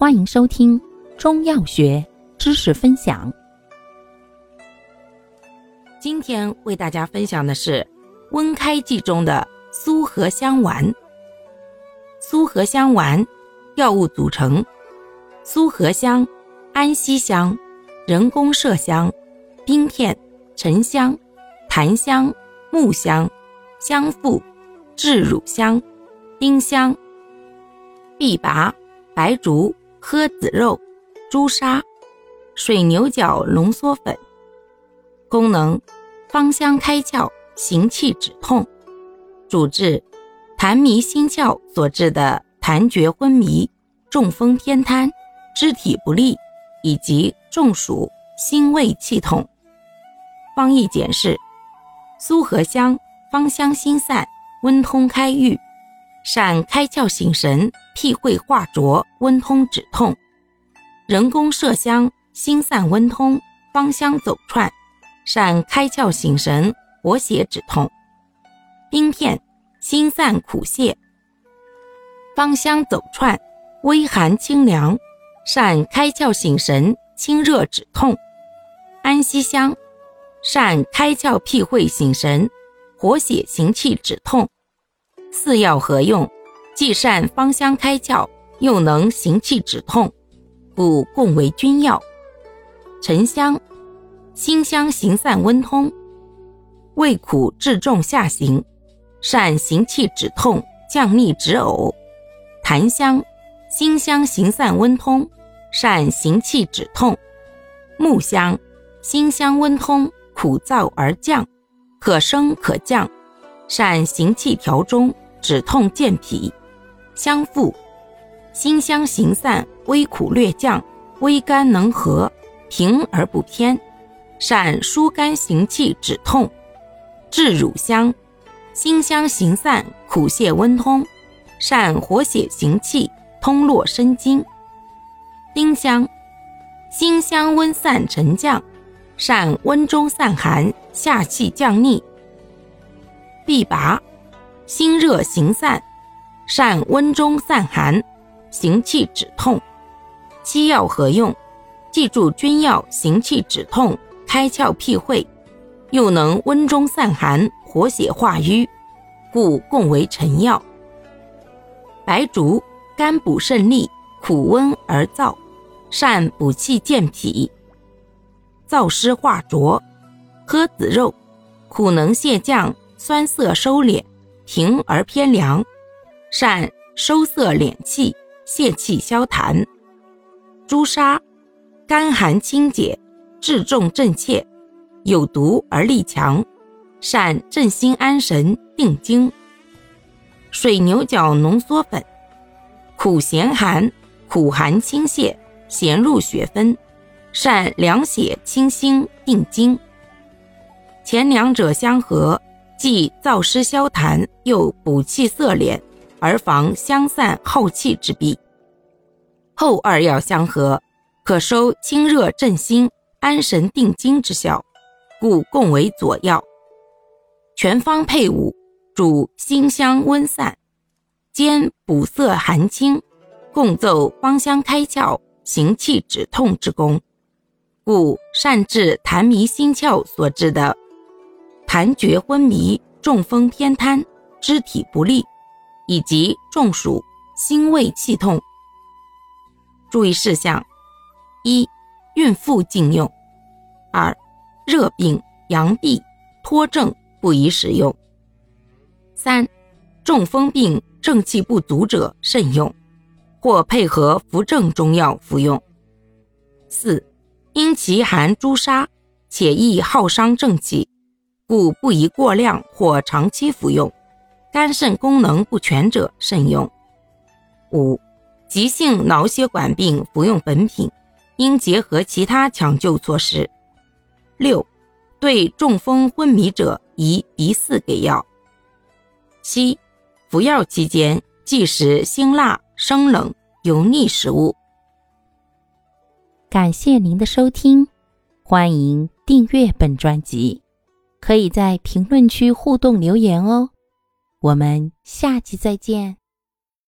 欢迎收听中药学知识分享。今天为大家分享的是温开剂中的苏合香丸。苏合香丸药物组成：苏合香、安息香、人工麝香、冰片、沉香、檀香、木香、香附、炙乳香、丁香、碧拔、白术。诃子肉、朱砂、水牛角浓缩粉。功能：芳香开窍，行气止痛。主治：痰迷心窍所致的痰厥昏迷、中风偏瘫、肢体不利以及中暑、心胃气痛。方义简释：苏合香芳香心散，温通开郁。善开窍醒神，辟秽化浊，温通止痛；人工麝香心散温通，芳香走窜，善开窍醒神，活血止痛；冰片心散苦泻，芳香走窜，微寒清凉，善开窍醒神，清热止痛；安息香善开窍辟秽醒神，活血行气止痛。四药合用，既善芳香开窍，又能行气止痛，故共为君药。沉香，辛香行散温通，味苦治重下行，善行气止痛、降逆止呕。檀香，辛香行散温通，善行气止痛。木香，辛香温通，苦燥而降，可升可降。善行气调中，止痛健脾。香附，辛香行散，微苦略降，微甘能和，平而不偏，善疏肝行气止痛。治乳香，辛香行散，苦泻温通，善活血行气，通络生津。丁香，辛香温散沉降，善温中散寒，下气降逆。必拔，心热行散，善温中散寒，行气止痛。七药合用，记住君药行气止痛，开窍辟秽，又能温中散寒，活血化瘀，故共为臣药。白术，甘补肾利，苦温而燥，善补气健脾，燥湿化浊。诃子肉，苦能泻降。酸涩收敛，平而偏凉，善收涩敛气，泄气消痰。朱砂，甘寒清解，治重镇怯，有毒而力强，善镇心安神，定惊。水牛角浓缩粉，苦咸寒，苦寒清泻，咸入血分，善凉血清心，定惊。前两者相合。既燥湿消痰，又补气涩敛，而防香散耗气之弊。后二药相合，可收清热镇心、安神定惊之效，故共为佐药。全方配伍，主辛香温散，兼补涩寒清，共奏芳香开窍、行气止痛之功，故善治痰迷心窍所致的。痰厥昏迷、中风偏瘫、肢体不利，以及中暑、心胃气痛。注意事项：一、孕妇禁用；二、热病、阳痹、脱症不宜使用；三、中风病正气不足者慎用，或配合扶正中药服用；四、因其含朱砂，且易耗伤正气。故不宜过量或长期服用，肝肾功能不全者慎用。五、急性脑血管病服用本品，应结合其他抢救措施。六、对中风昏迷者宜鼻饲给药。七、服药期间忌食辛辣、生冷、油腻食物。感谢您的收听，欢迎订阅本专辑。可以在评论区互动留言哦，我们下期再见。